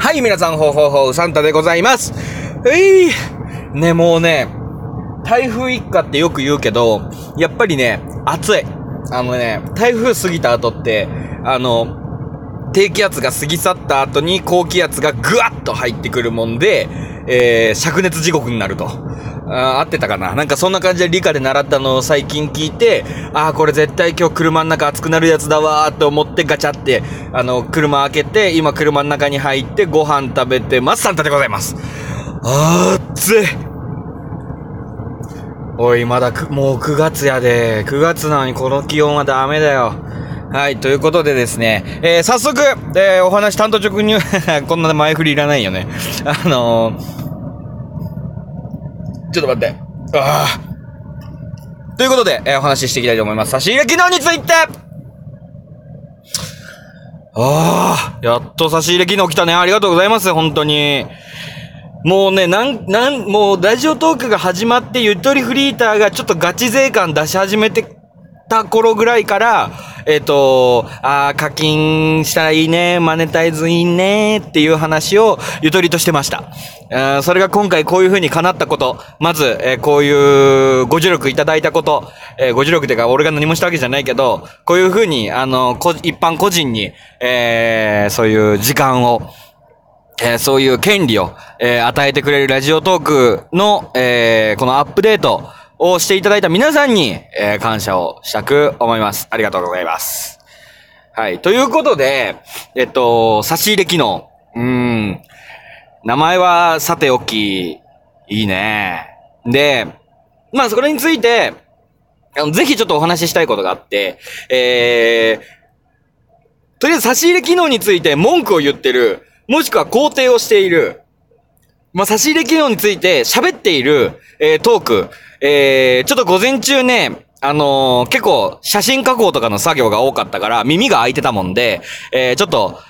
はい、皆さん、ほうほうほう、サンタでございます。えい、ね、もうね、台風一過ってよく言うけど、やっぱりね、暑い。あのね、台風過ぎた後って、あの、低気圧が過ぎ去った後に高気圧がぐわっと入ってくるもんで、えー、灼熱地獄になると。あ合ってたかななんかそんな感じで理科で習ったのを最近聞いて、ああ、これ絶対今日車の中暑くなるやつだわーって思ってガチャって、あの、車開けて、今車の中に入ってご飯食べてます。サンタでございます。あー、暑い。おい、まだく、もう9月やで。9月なのにこの気温はダメだよ。はい、ということでですね、えー、早速、えー、お話担当直入、こんな前振りいらないよね。あのー、ちょっと待って。ああ。ということで、えーお話ししていきたいと思います。差し入れ機能についてああ、やっと差し入れ機能来たね。ありがとうございます、本当に。もうね、なん、なん、もうラジオトークが始まって、ゆとりフリーターがちょっとガチ勢感出し始めてた頃ぐらいから、えっ、と、ああ、課金したらいいね、マネタイズいいね、っていう話をゆとりとしてました。あそれが今回こういう風に叶ったこと。まず、えーこういうご助力いただいたこと。えーご助力ってか、俺が何もしたわけじゃないけど、こういう風に、あの、一般個人に、えーそういう時間を、えーそういう権利を、えー与えてくれるラジオトークの、えーこのアップデートをしていただいた皆さんに、えー感謝をしたく思います。ありがとうございます。はい。ということで、えっと、差し入れ機能。うん。名前はさておき、いいね。で、まあそれについて、あのぜひちょっとお話ししたいことがあって、えー、とりあえず差し入れ機能について文句を言ってる、もしくは肯定をしている、まあ、差し入れ機能について喋っている、えー、トーク、えー、ちょっと午前中ね、あのー結構写真加工とかの作業が多かったから耳が開いてたもんで、えー、ちょっと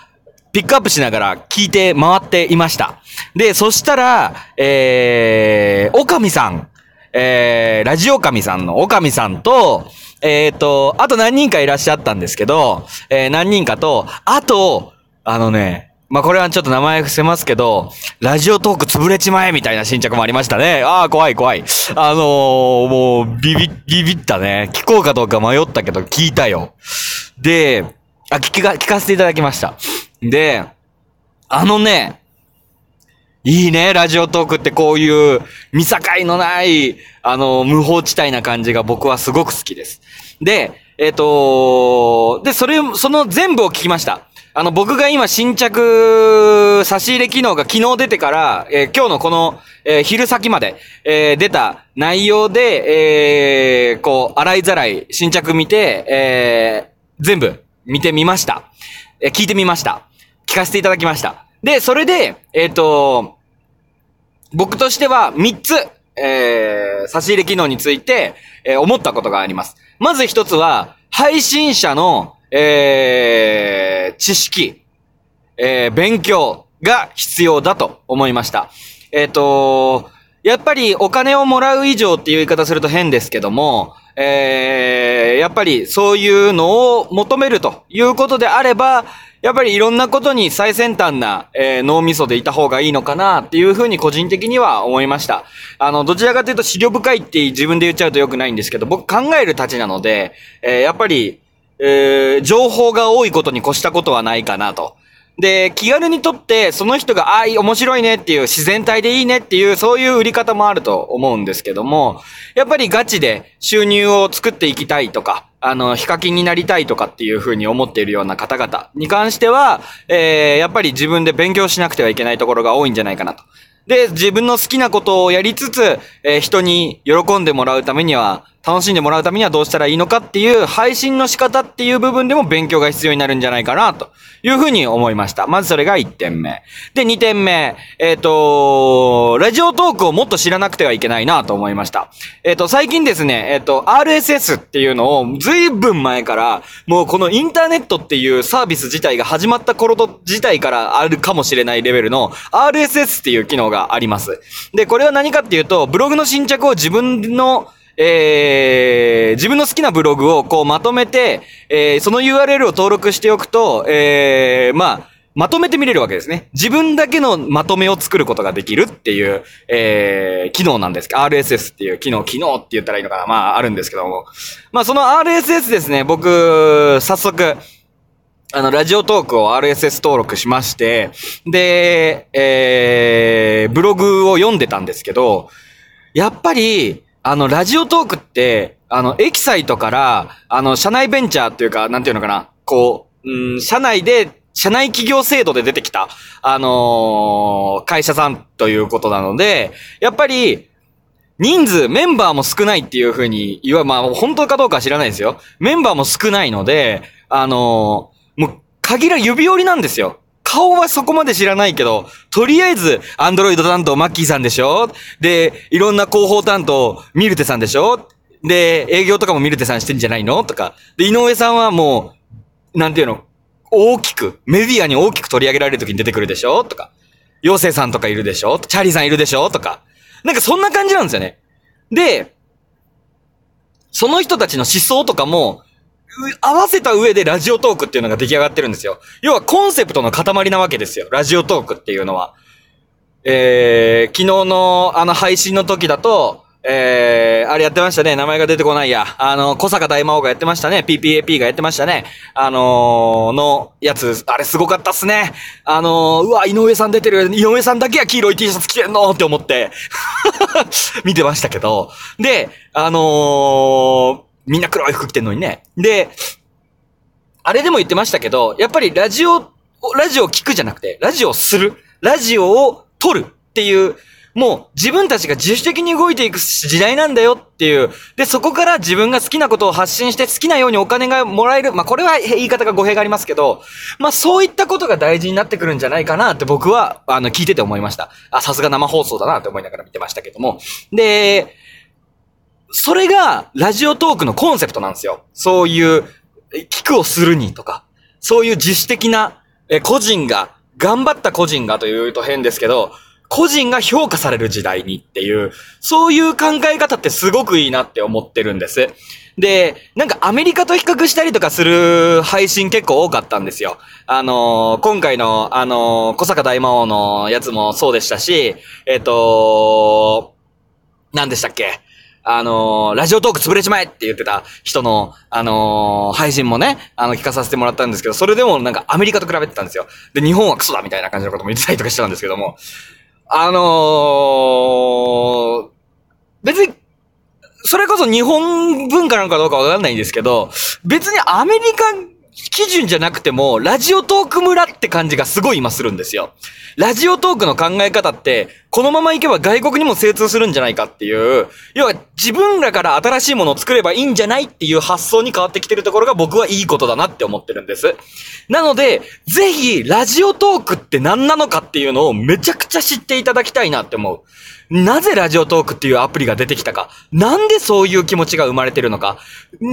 ピックアップしながら聞いて回っていました。で、そしたら、えー、おかみさん、えー、ラジオかみさんのおかみさんと、えーと、あと何人かいらっしゃったんですけど、えー、何人かと、あと、あのね、まあ、これはちょっと名前伏せますけど、ラジオトーク潰れちまえみたいな新着もありましたね。ああ、怖い怖い。あのー、もう、ビビ、ビビったね。聞こうかどうか迷ったけど、聞いたよ。で、あ、聞きが、聞かせていただきました。で、あのね、いいね、ラジオトークってこういう見境のない、あの、無法地帯な感じが僕はすごく好きです。で、えっ、とで、それ、その全部を聞きました。あの、僕が今新着差し入れ機能が昨日出てから、えー今日のこの、えー昼先まで、えー出た内容で、えーこう、洗いざらい新着見て、えー全部見てみました。えー聞いてみました。聞かせていただきました。で、それで、えっ、と、僕としては3つ、えー、差し入れ機能について、えー思ったことがあります。まず一つは、配信者の、えー、知識、えー、勉強が必要だと思いました。えっ、と、やっぱりお金をもらう以上っていう言い方すると変ですけども、えー、やっぱりそういうのを求めるということであれば、やっぱりいろんなことに最先端な、えー脳みそでいた方がいいのかなっていうふうに個人的には思いました。あの、どちらかというと資料深いって自分で言っちゃうと良くないんですけど、僕考えるたちなので、えーやっぱり、えー情報が多いことに越したことはないかなと。で、気軽にとって、その人が、ああ、面白いねっていう、自然体でいいねっていう、そういう売り方もあると思うんですけども、やっぱりガチで収入を作っていきたいとか、あの、ヒカキンになりたいとかっていうふうに思っているような方々に関しては、えー、やっぱり自分で勉強しなくてはいけないところが多いんじゃないかなと。で、自分の好きなことをやりつつ、えー人に喜んでもらうためには、楽しんでもらうためにはどうしたらいいのかっていう配信の仕方っていう部分でも勉強が必要になるんじゃないかなというふうに思いました。まずそれが1点目。で、2点目。えっ、と、ラジオトークをもっと知らなくてはいけないなと思いました。えっ、と、最近ですね、えっ、と、RSS っていうのをずいぶん前から、もうこのインターネットっていうサービス自体が始まった頃と自体からあるかもしれないレベルの RSS っていう機能があります。で、これは何かっていうと、ブログの新着を自分のえー、自分の好きなブログをこうまとめて、えー、その URL を登録しておくと、えー、まあ、まとめて見れるわけですね。自分だけのまとめを作ることができるっていう、えー、機能なんですけど、RSS っていう機能、機能って言ったらいいのかなまあ、あるんですけども。まあ、その RSS ですね、僕、早速、あの、ラジオトークを RSS 登録しまして、で、えー、ブログを読んでたんですけど、やっぱり、あの、ラジオトークって、あの、エキサイトから、あの、社内ベンチャーっていうか、なんていうのかな、こう、うん、社内で社内企業制度で出てきた、あのー、会社さんということなので、やっぱり、人数、メンバーも少ないっていうふうに言わ、まあ、本当かどうかは知らないですよ。メンバーも少ないので、あのー、もう、限ら指折りなんですよ。顔はそこまで知らないけど、とりあえず、アンドロイド担当マッキーさんでしょ？で、いろんな広報担当ミルテさんでしょ？で、営業とかもミルテさんしてんじゃないの？とか。で、井上さんはもう、なんていうの？大きく、メディアに大きく取り上げられる時に出てくるでしょ？とか、妖精さんとかいるでしょ？チャーリーさんいるでしょ？とか。なんかそんな感じなんですよね。で、その人たちの思想とかも、合わせた上でラジオトークっていうのが出来上がってるんですよ。要はコンセプトの塊なわけですよ。ラジオトークっていうのは。えー、昨日のあの配信の時だと、えー、あれやってましたね。名前が出てこないや。あの、小坂大魔王がやってましたね。PPAP がやってましたね。あのー、のやつ、あれすごかったっすね。あのー、うわ、井上さん出てる。井上さんだけは黄色い T シャツ着てんのって思って 見てましたけど。で、あのー、みんな黒い服着てんのにね。で、あれでも言ってましたけど、やっぱりラジオ、ラジオを聞くじゃなくて、ラジオをする。ラジオを撮るっていう、もう自分たちが自主的に動いていく時代なんだよっていう。で、そこから自分が好きなことを発信して好きなようにお金がもらえる。まあ、これは言い方が語弊がありますけど、まあ、そういったことが大事になってくるんじゃないかなって僕は、あの、聞いてて思いました。あ、さすが生放送だなって思いながら見てましたけども。で、それが、ラジオトークのコンセプトなんですよ。そういう、聞くをするにとか、そういう自主的な、え、個人が、頑張った個人がというと変ですけど、個人が評価される時代にっていう、そういう考え方ってすごくいいなって思ってるんです。で、なんかアメリカと比較したりとかする配信結構多かったんですよ。あのー、今回の、あのー、小坂大魔王のやつもそうでしたし、えっ、ー、と何でしたっけ？あのー、ラジオトーク潰れちまえって言ってた人の、あのー、配信もね、あの、聞かさせてもらったんですけど、それでもなんかアメリカと比べてたんですよ。で、日本はクソだみたいな感じのことも言ってたりとかしてたんですけども、あのー、別に、それこそ日本文化なのかどうかわかんないんですけど、別にアメリカ基準じゃなくても、ラジオトーク村って感じがすごい今するんですよ。ラジオトークの考え方って、このままいけば外国にも精通するんじゃないかっていう、要は自分らから新しいものを作ればいいんじゃないっていう発想に変わってきてるところが僕はいいことだなって思ってるんです。なので、ぜひ、ラジオトークって何なのかっていうのをめちゃくちゃ知っていただきたいなって思う。なぜラジオトークっていうアプリが出てきたか。なんでそういう気持ちが生まれてるのか。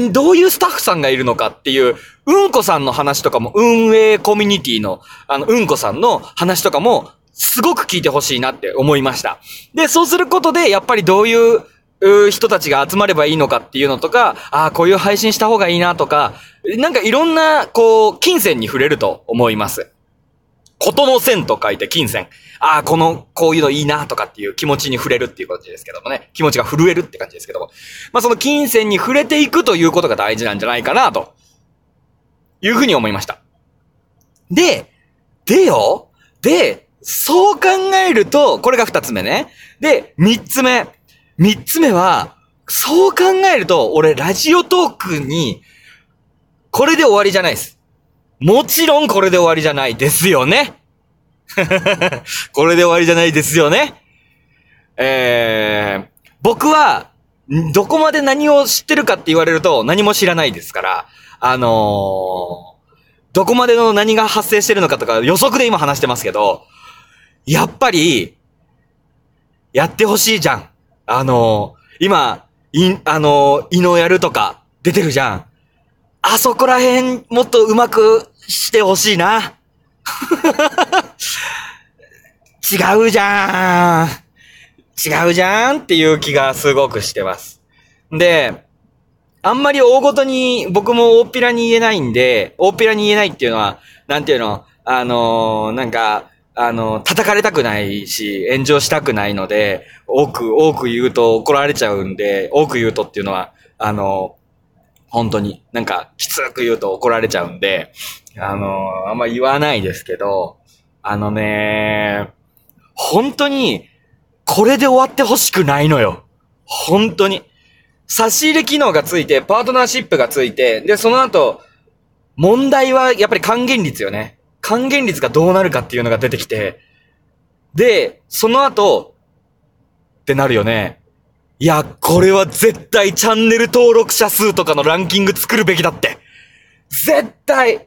どういうスタッフさんがいるのかっていう、うんこさんの話とかも、運営コミュニティの、あの、うんこさんの話とかも、すごく聞いてほしいなって思いました。で、そうすることで、やっぱりどういう、人たちが集まればいいのかっていうのとか、ああ、こういう配信した方がいいなとか、なんかいろんな、こう、金銭に触れると思います。ことの線と書いて金銭。ああ、この、こういうのいいなとかっていう気持ちに触れるっていう感じですけどもね。気持ちが震えるって感じですけども。まあその金銭に触れていくということが大事なんじゃないかなと、いうふうに思いました。で、でよで、そう考えると、これが二つ目ね。で、三つ目。三つ目は、そう考えると、俺、ラジオトークに、これで終わりじゃないです。もちろんこれで終わりじゃないですよね。これで終わりじゃないですよね。えー、僕は、どこまで何を知ってるかって言われると何も知らないですから、あのー、どこまでの何が発生してるのかとか予測で今話してますけど、やっぱり、やってほしいじゃん。あのー、今、い、あのー、胃のやるとか出てるじゃん。あそこら辺もっとうまくしてほしいな。違うじゃん。違うじゃんっていう気がすごくしてます。で、あんまり大ごとに僕も大っぴらに言えないんで、大っぴらに言えないっていうのは、なんていうの、あのーなんか、あの叩かれたくないし、炎上したくないので、多く、多く言うと怒られちゃうんで、多く言うとっていうのは、あの本当に、なんか、きつく言うと怒られちゃうんで、あのあんま言わないですけど、あのね本当に、これで終わってほしくないのよ。本当に。差し入れ機能がついて、パートナーシップがついて、で、その後、問題はやっぱり還元率よね。還元率がどうなるかっていうのが出てきて、で、その後、ってなるよね。いや、これは絶対チャンネル登録者数とかのランキング作るべきだって。絶対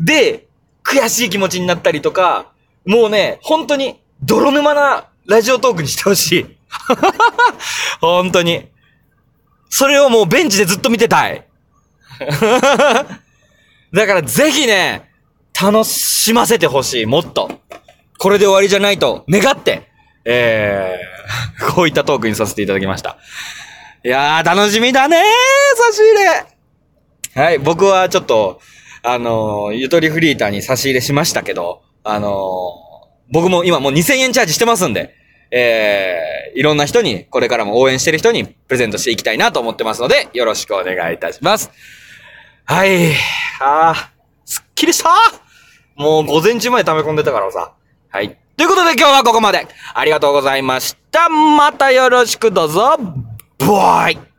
で、悔しい気持ちになったりとか、もうね、本当に泥沼なラジオトークにしてほしい。本当に。それをもうベンチでずっと見てたい。だからぜひね、楽しませてほしい、もっと。これで終わりじゃないと願って、えー、こういったトークにさせていただきました。いやー、楽しみだねー、差し入れ。はい、僕はちょっと、あのーゆとりフリーターに差し入れしましたけど、あのー僕も今もう2000円チャージしてますんで、えー、いろんな人に、これからも応援してる人にプレゼントしていきたいなと思ってますので、よろしくお願いいたします。はい。あー、すっきりしたもう午前中まで溜め込んでたからさ。はい。ということで今日はここまで。ありがとうございました。またよろしくどうぞ。バイ